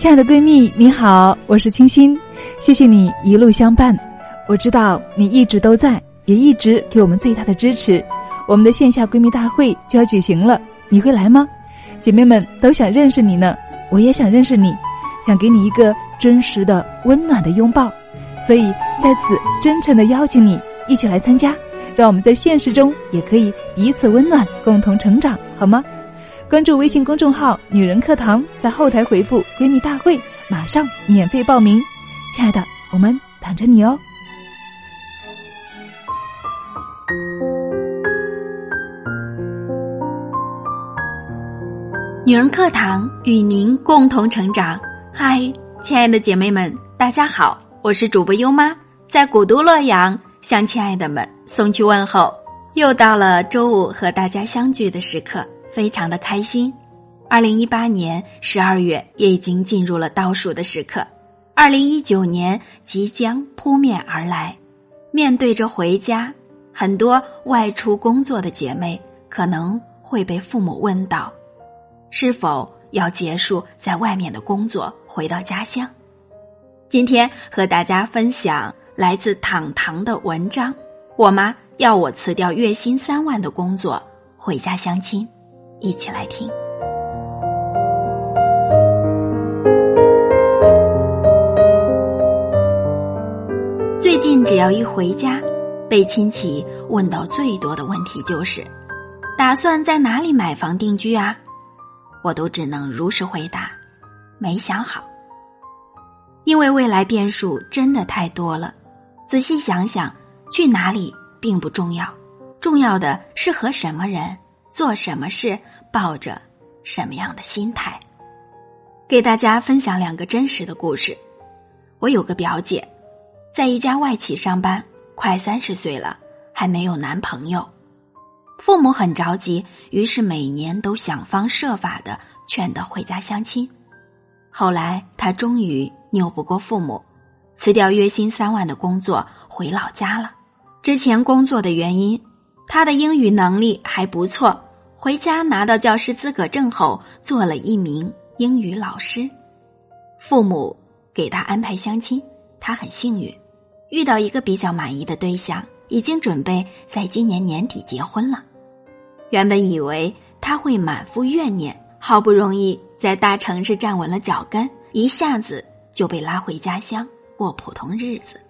亲爱的闺蜜，你好，我是清新，谢谢你一路相伴。我知道你一直都在，也一直给我们最大的支持。我们的线下闺蜜大会就要举行了，你会来吗？姐妹们都想认识你呢，我也想认识你，想给你一个真实的、温暖的拥抱。所以在此真诚的邀请你一起来参加，让我们在现实中也可以彼此温暖，共同成长，好吗？关注微信公众号“女人课堂”，在后台回复“闺蜜大会”，马上免费报名。亲爱的，我们等着你哦。女人课堂与您共同成长。嗨，亲爱的姐妹们，大家好，我是主播优妈，在古都洛阳向亲爱的们送去问候。又到了周五和大家相聚的时刻。非常的开心，二零一八年十二月也已经进入了倒数的时刻，二零一九年即将扑面而来。面对着回家，很多外出工作的姐妹可能会被父母问到：是否要结束在外面的工作，回到家乡？今天和大家分享来自糖糖的文章：我妈要我辞掉月薪三万的工作，回家相亲。一起来听。最近只要一回家，被亲戚问到最多的问题就是：打算在哪里买房定居啊？我都只能如实回答，没想好。因为未来变数真的太多了。仔细想想，去哪里并不重要，重要的是和什么人。做什么事，抱着什么样的心态？给大家分享两个真实的故事。我有个表姐，在一家外企上班，快三十岁了，还没有男朋友。父母很着急，于是每年都想方设法的劝她回家相亲。后来，她终于拗不过父母，辞掉月薪三万的工作，回老家了。之前工作的原因。他的英语能力还不错，回家拿到教师资格证后，做了一名英语老师。父母给他安排相亲，他很幸运，遇到一个比较满意的对象，已经准备在今年年底结婚了。原本以为他会满腹怨念，好不容易在大城市站稳了脚跟，一下子就被拉回家乡过普通日子，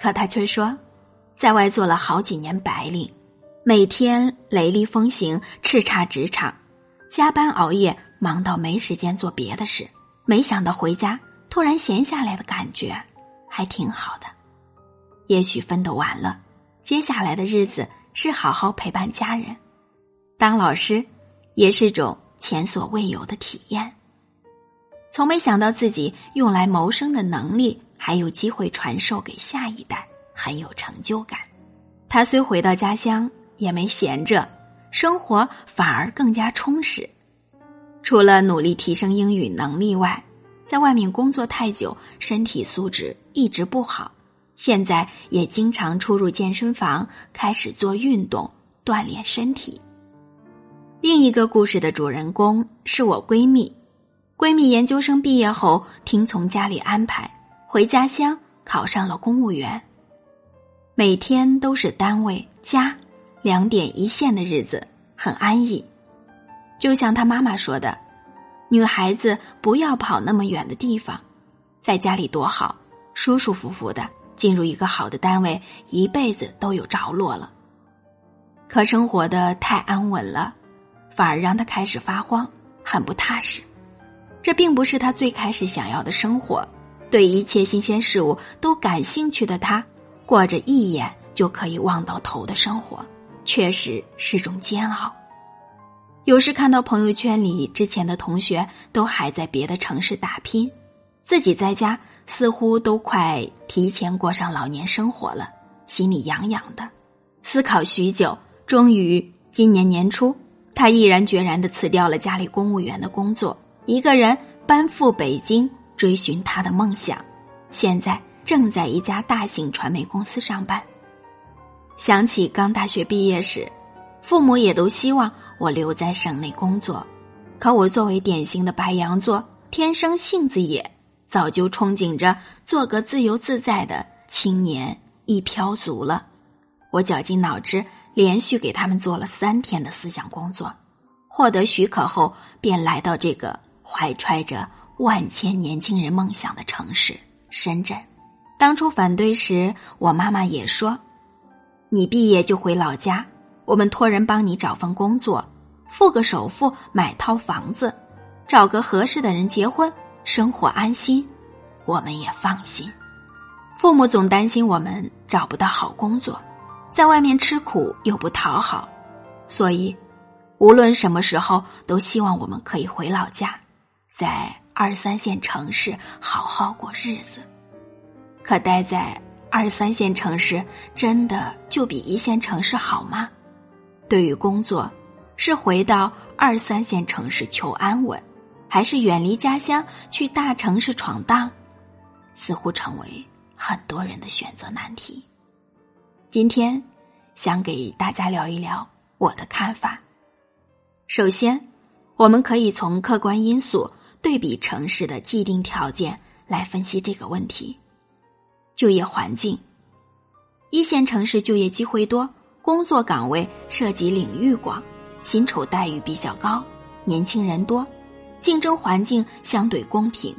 可他却说，在外做了好几年白领。每天雷厉风行，叱咤职场，加班熬夜，忙到没时间做别的事。没想到回家突然闲下来的感觉还挺好的。也许奋斗完了，接下来的日子是好好陪伴家人。当老师也是种前所未有的体验。从没想到自己用来谋生的能力还有机会传授给下一代，很有成就感。他虽回到家乡。也没闲着，生活反而更加充实。除了努力提升英语能力外，在外面工作太久，身体素质一直不好。现在也经常出入健身房，开始做运动锻炼身体。另一个故事的主人公是我闺蜜。闺蜜研究生毕业后，听从家里安排，回家乡考上了公务员。每天都是单位家。两点一线的日子很安逸，就像他妈妈说的：“女孩子不要跑那么远的地方，在家里多好，舒舒服服的进入一个好的单位，一辈子都有着落了。”可生活的太安稳了，反而让他开始发慌，很不踏实。这并不是他最开始想要的生活。对一切新鲜事物都感兴趣的他，过着一眼就可以望到头的生活。确实是种煎熬。有时看到朋友圈里之前的同学都还在别的城市打拼，自己在家似乎都快提前过上老年生活了，心里痒痒的。思考许久，终于今年年初，他毅然决然的辞掉了家里公务员的工作，一个人奔赴北京追寻他的梦想。现在正在一家大型传媒公司上班。想起刚大学毕业时，父母也都希望我留在省内工作，可我作为典型的白羊座，天生性子野，早就憧憬着做个自由自在的青年一飘族了。我绞尽脑汁，连续给他们做了三天的思想工作，获得许可后，便来到这个怀揣着万千年轻人梦想的城市——深圳。当初反对时，我妈妈也说：“你毕业就回老家，我们托人帮你找份工作，付个首付买套房子，找个合适的人结婚，生活安心，我们也放心。”父母总担心我们找不到好工作。在外面吃苦又不讨好，所以无论什么时候都希望我们可以回老家，在二三线城市好好过日子。可待在二三线城市，真的就比一线城市好吗？对于工作，是回到二三线城市求安稳，还是远离家乡去大城市闯荡？似乎成为很多人的选择难题。今天，想给大家聊一聊我的看法。首先，我们可以从客观因素对比城市的既定条件来分析这个问题。就业环境，一线城市就业机会多，工作岗位涉及领域广，薪酬待遇比较高，年轻人多，竞争环境相对公平，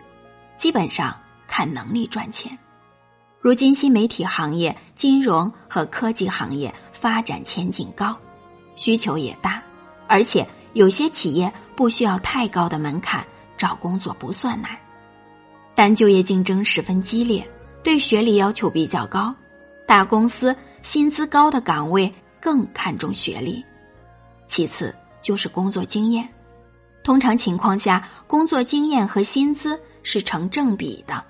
基本上看能力赚钱。如今，新媒体行业、金融和科技行业发展前景高，需求也大，而且有些企业不需要太高的门槛，找工作不算难。但就业竞争十分激烈，对学历要求比较高，大公司薪资高的岗位更看重学历。其次就是工作经验，通常情况下，工作经验和薪资是成正比的。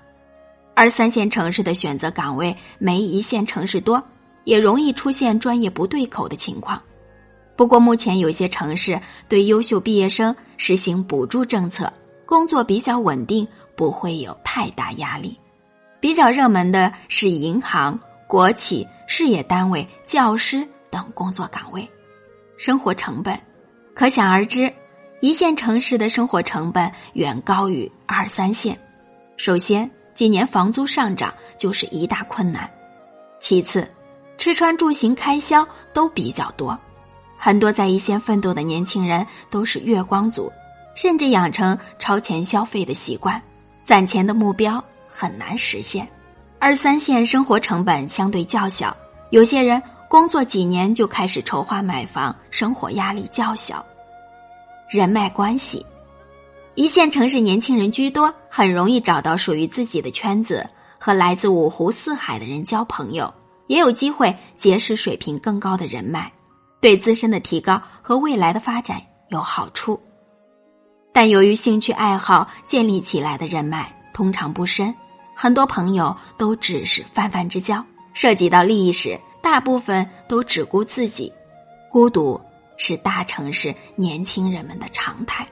而三线城市的选择岗位没一线城市多，也容易出现专业不对口的情况。不过，目前有些城市对优秀毕业生实行补助政策，工作比较稳定，不会有太大压力。比较热门的是银行、国企、事业单位、教师等工作岗位。生活成本，可想而知，一线城市的生活成本远高于二三线。首先，今年房租上涨就是一大困难，其次，吃穿住行开销都比较多，很多在一线奋斗的年轻人都是月光族，甚至养成超前消费的习惯，攒钱的目标很难实现。二三线生活成本相对较小，有些人工作几年就开始筹划买房，生活压力较小。人脉关系。一线城市年轻人居多，很容易找到属于自己的圈子，和来自五湖四海的人交朋友，也有机会结识水平更高的人脉，对自身的提高和未来的发展有好处。但由于兴趣爱好建立起来的人脉通常不深，很多朋友都只是泛泛之交，涉及到利益时，大部分都只顾自己，孤独是大城市年轻人们的常态。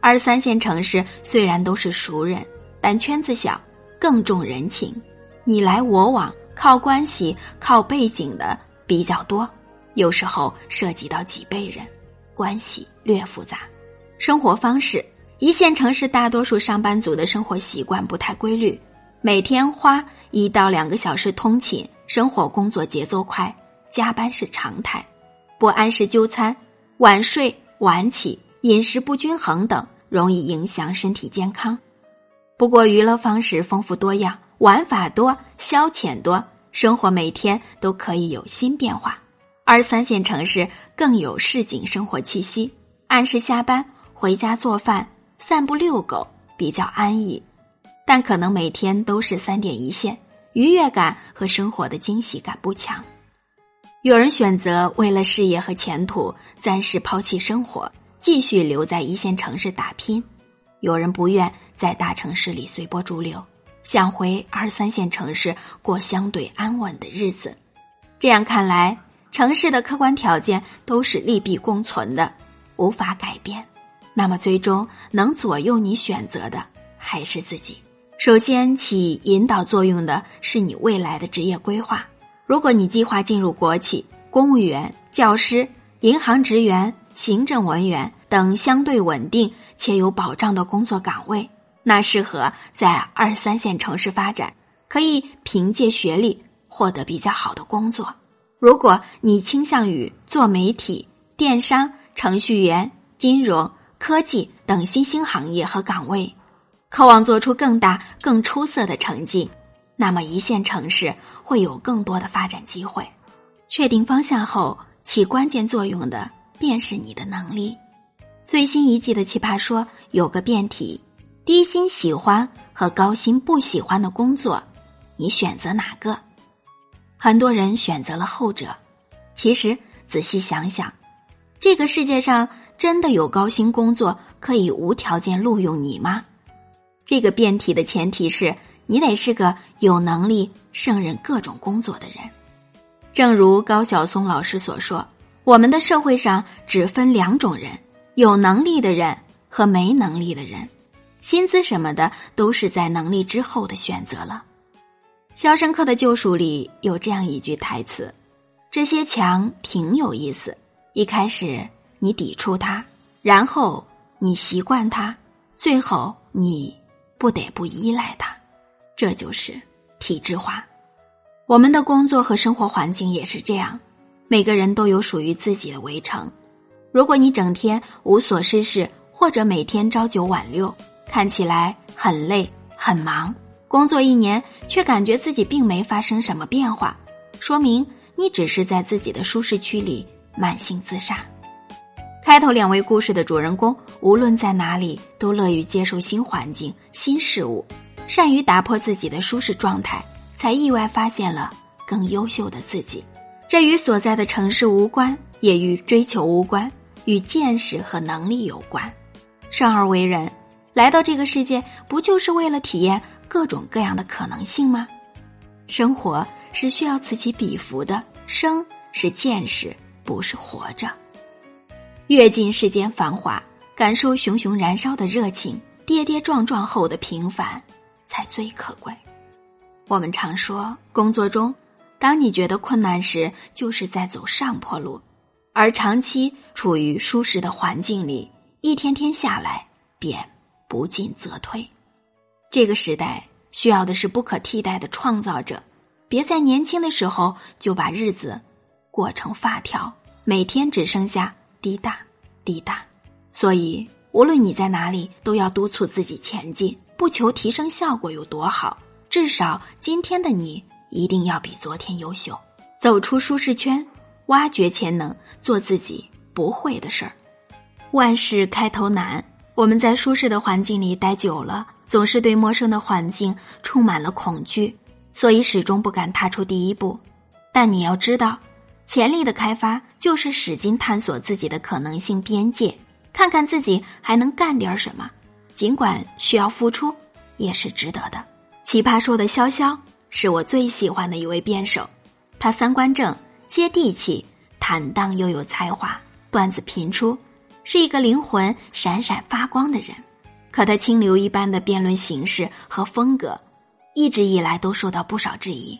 二三线城市虽然都是熟人，但圈子小，更重人情，你来我往，靠关系、靠背景的比较多，有时候涉及到几辈人，关系略复杂。生活方式，一线城市大多数上班族的生活习惯不太规律，每天花一到两个小时通勤，生活工作节奏快，加班是常态，不按时就餐，晚睡晚起，饮食不均衡等。容易影响身体健康。不过，娱乐方式丰富多样，玩法多，消遣多，生活每天都可以有新变化。而三线城市更有市井生活气息，按时下班回家做饭、散步遛狗，比较安逸。但可能每天都是三点一线，愉悦感和生活的惊喜感不强。有人选择为了事业和前途，暂时抛弃生活。继续留在一线城市打拼，有人不愿在大城市里随波逐流，想回二三线城市过相对安稳的日子。这样看来，城市的客观条件都是利弊共存的，无法改变。那么，最终能左右你选择的还是自己。首先起引导作用的是你未来的职业规划。如果你计划进入国企、公务员、教师、银行职员。行政文员等相对稳定且有保障的工作岗位，那适合在二三线城市发展，可以凭借学历获得比较好的工作。如果你倾向于做媒体、电商、程序员、金融、科技等新兴行业和岗位，渴望做出更大、更出色的成绩，那么一线城市会有更多的发展机会。确定方向后，起关键作用的便是你的能力。最新一季的《奇葩说》有个辩题：低薪喜欢和高薪不喜欢的工作，你选择哪个？很多人选择了后者。其实仔细想想，这个世界上真的有高薪工作可以无条件录用你吗？这个辩题的前提是你得是个有能力胜任各种工作的人。正如高晓松老师所说：“我们的社会上只分两种人。”有能力的人和没能力的人，薪资什么的都是在能力之后的选择了。《肖申克的救赎》里有这样一句台词：“这些墙挺有意思，一开始你抵触它，然后你习惯它，最后你不得不依赖它。”这就是体制化。我们的工作和生活环境也是这样，每个人都有属于自己的围城。如果你整天无所事事，或者每天朝九晚六，看起来很累很忙，工作一年却感觉自己并没发生什么变化，说明你只是在自己的舒适区里慢性自杀。开头两位故事的主人公，无论在哪里都乐于接受新环境、新事物，善于打破自己的舒适状态，才意外发现了更优秀的自己。这与所在的城市无关，也与追求无关。与见识和能力有关，生而为人，来到这个世界，不就是为了体验各种各样的可能性吗？生活是需要此起彼伏的，生是见识，不是活着。阅尽世间繁华，感受熊熊燃烧的热情，跌跌撞撞后的平凡，才最可贵。我们常说，工作中，当你觉得困难时，就是在走上坡路。而长期处于舒适的环境里，一天天下来便不进则退。这个时代需要的是不可替代的创造者，别在年轻的时候就把日子过成发条，每天只剩下滴答滴答。所以，无论你在哪里，都要督促自己前进，不求提升效果有多好，至少今天的你一定要比昨天优秀，走出舒适圈。挖掘潜能，做自己不会的事儿。万事开头难，我们在舒适的环境里待久了，总是对陌生的环境充满了恐惧，所以始终不敢踏出第一步。但你要知道，潜力的开发就是使劲探索自己的可能性边界，看看自己还能干点什么。尽管需要付出，也是值得的。奇葩说的潇潇是我最喜欢的一位辩手，他三观正。接地气、坦荡又有才华，段子频出，是一个灵魂闪闪发光的人。可他清流一般的辩论形式和风格，一直以来都受到不少质疑。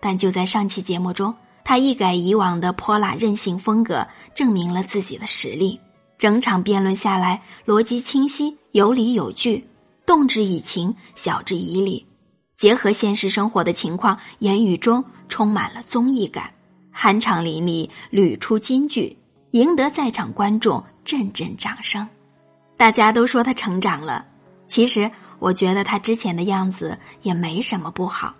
但就在上期节目中，他一改以往的泼辣任性风格，证明了自己的实力。整场辩论下来，逻辑清晰，有理有据，动之以情，晓之以理，结合现实生活的情况，言语中充满了综艺感。酣畅淋漓，屡出金句，赢得在场观众阵阵掌声。大家都说他成长了，其实我觉得他之前的样子也没什么不好。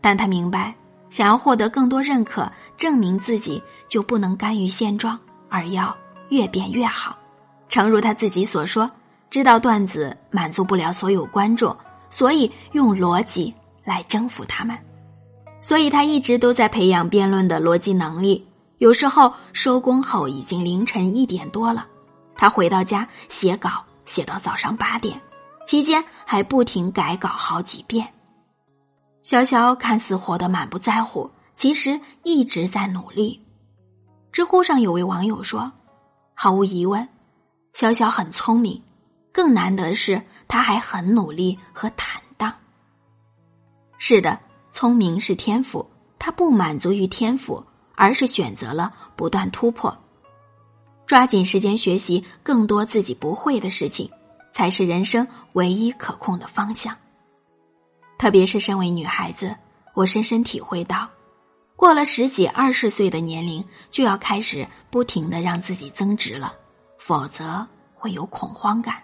但他明白，想要获得更多认可，证明自己就不能甘于现状，而要越变越好。诚如他自己所说，知道段子满足不了所有观众，所以用逻辑来征服他们。所以他一直都在培养辩论的逻辑能力。有时候收工后已经凌晨一点多了，他回到家写稿写到早上八点，期间还不停改稿好几遍。潇潇看似活得满不在乎，其实一直在努力。知乎上有位网友说：“毫无疑问，潇潇很聪明，更难得是他还很努力和坦荡。”是的。聪明是天赋，他不满足于天赋，而是选择了不断突破。抓紧时间学习更多自己不会的事情，才是人生唯一可控的方向。特别是身为女孩子，我深深体会到，过了十几二十岁的年龄，就要开始不停的让自己增值了，否则会有恐慌感。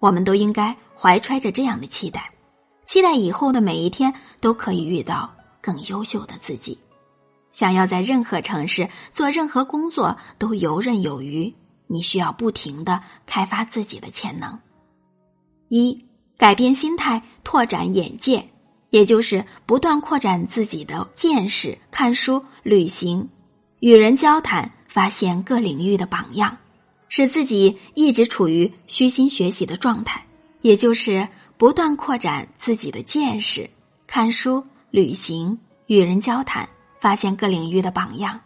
我们都应该怀揣着这样的期待，期待以后的每一天都可以遇到更优秀的自己。想要在任何城市做任何工作都游刃有余，你需要不停的开发自己的潜能。一、改变心态，拓展眼界，也就是不断扩展自己的见识，看书、旅行、与人交谈，发现各领域的榜样。使自己一直处于虚心学习的状态，也就是不断扩展自己的见识，看书、旅行、与人交谈，发现各领域的榜样，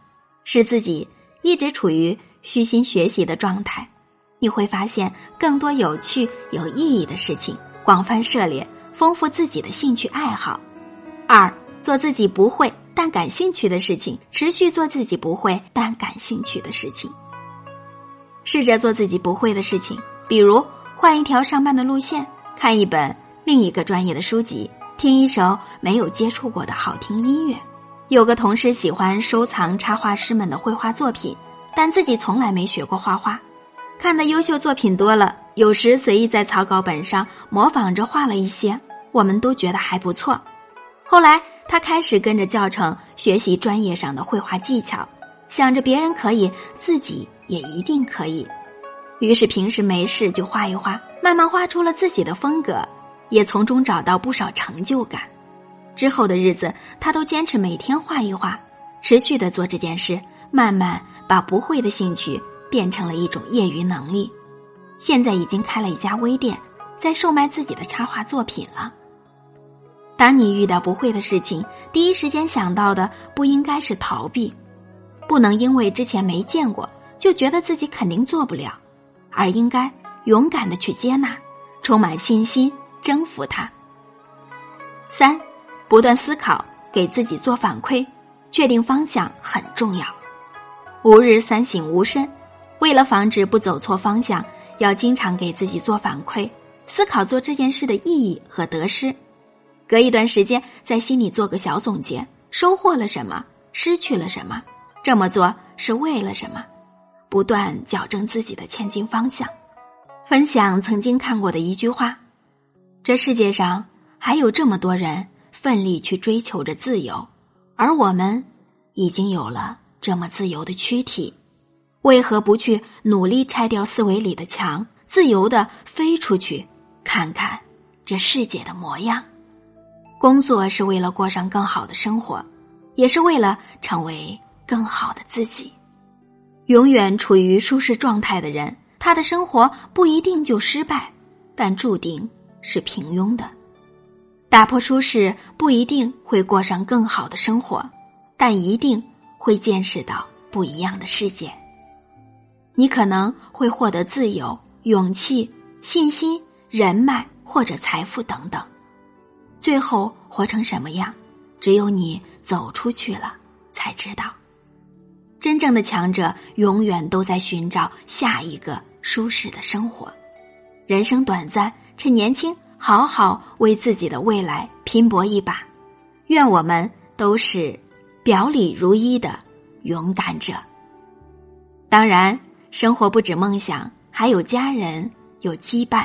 使自己一直处于虚心学习的状态。你会发现更多有趣、有意义的事情，广泛涉猎，丰富自己的兴趣爱好。二，做自己不会但感兴趣的事情，持续做自己不会但感兴趣的事情。试着做自己不会的事情，比如换一条上班的路线，看一本另一个专业的书籍，听一首没有接触过的好听音乐。有个同事喜欢收藏插画师们的绘画作品，但自己从来没学过画画。看的优秀作品多了，有时随意在草稿本上模仿着画了一些，我们都觉得还不错。后来他开始跟着教程学习专业上的绘画技巧，想着别人可以，自己。也一定可以。于是平时没事就画一画，慢慢画出了自己的风格，也从中找到不少成就感。之后的日子，他都坚持每天画一画，持续的做这件事，慢慢把不会的兴趣变成了一种业余能力。现在已经开了一家微店，在售卖自己的插画作品了。当你遇到不会的事情，第一时间想到的不应该是逃避，不能因为之前没见过。就觉得自己肯定做不了，而应该勇敢的去接纳，充满信心，征服它。三，不断思考，给自己做反馈，确定方向很重要。吾日三省吾身，为了防止不走错方向，要经常给自己做反馈，思考做这件事的意义和得失。隔一段时间，在心里做个小总结：收获了什么？失去了什么？这么做是为了什么？不断矫正自己的前进方向，分享曾经看过的一句话：这世界上还有这么多人奋力去追求着自由，而我们已经有了这么自由的躯体，为何不去努力拆掉思维里的墙，自由的飞出去，看看这世界的模样？工作是为了过上更好的生活，也是为了成为更好的自己。永远处于舒适状态的人，他的生活不一定就失败，但注定是平庸的。打破舒适不一定会过上更好的生活，但一定会见识到不一样的世界。你可能会获得自由、勇气、信心、人脉或者财富等等。最后活成什么样，只有你走出去了才知道。真正的强者永远都在寻找下一个舒适的生活。人生短暂，趁年轻，好好为自己的未来拼搏一把。愿我们都是表里如一的勇敢者。当然，生活不止梦想，还有家人，有羁绊。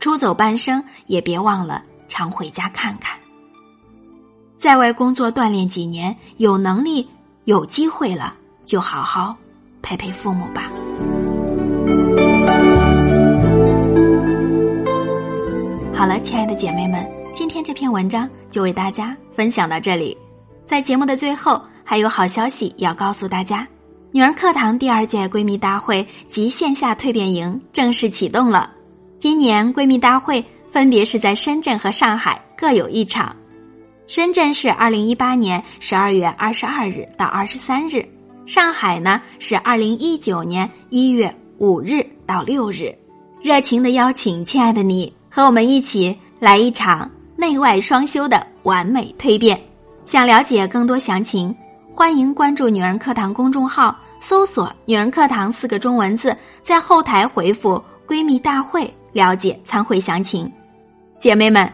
出走半生，也别忘了常回家看看。在外工作锻炼几年，有能力。有机会了，就好好陪陪父母吧。好了，亲爱的姐妹们，今天这篇文章就为大家分享到这里。在节目的最后，还有好消息要告诉大家：女儿课堂第二届闺蜜大会及线下蜕变营正式启动了。今年闺蜜大会分别是在深圳和上海各有一场。深圳是二零一八年十二月二十二日到二十三日，上海呢是二零一九年一月五日到六日。热情的邀请，亲爱的你和我们一起来一场内外双修的完美蜕变。想了解更多详情，欢迎关注“女人课堂”公众号，搜索“女人课堂”四个中文字，在后台回复“闺蜜大会”了解参会详情。姐妹们，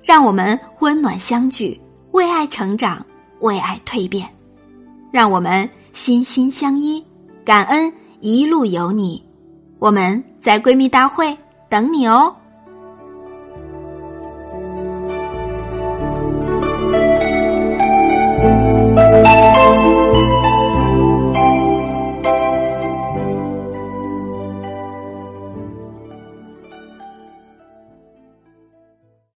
让我们温暖相聚，为爱成长，为爱蜕变。让我们心心相依，感恩一路有你。我们在闺蜜大会等你哦。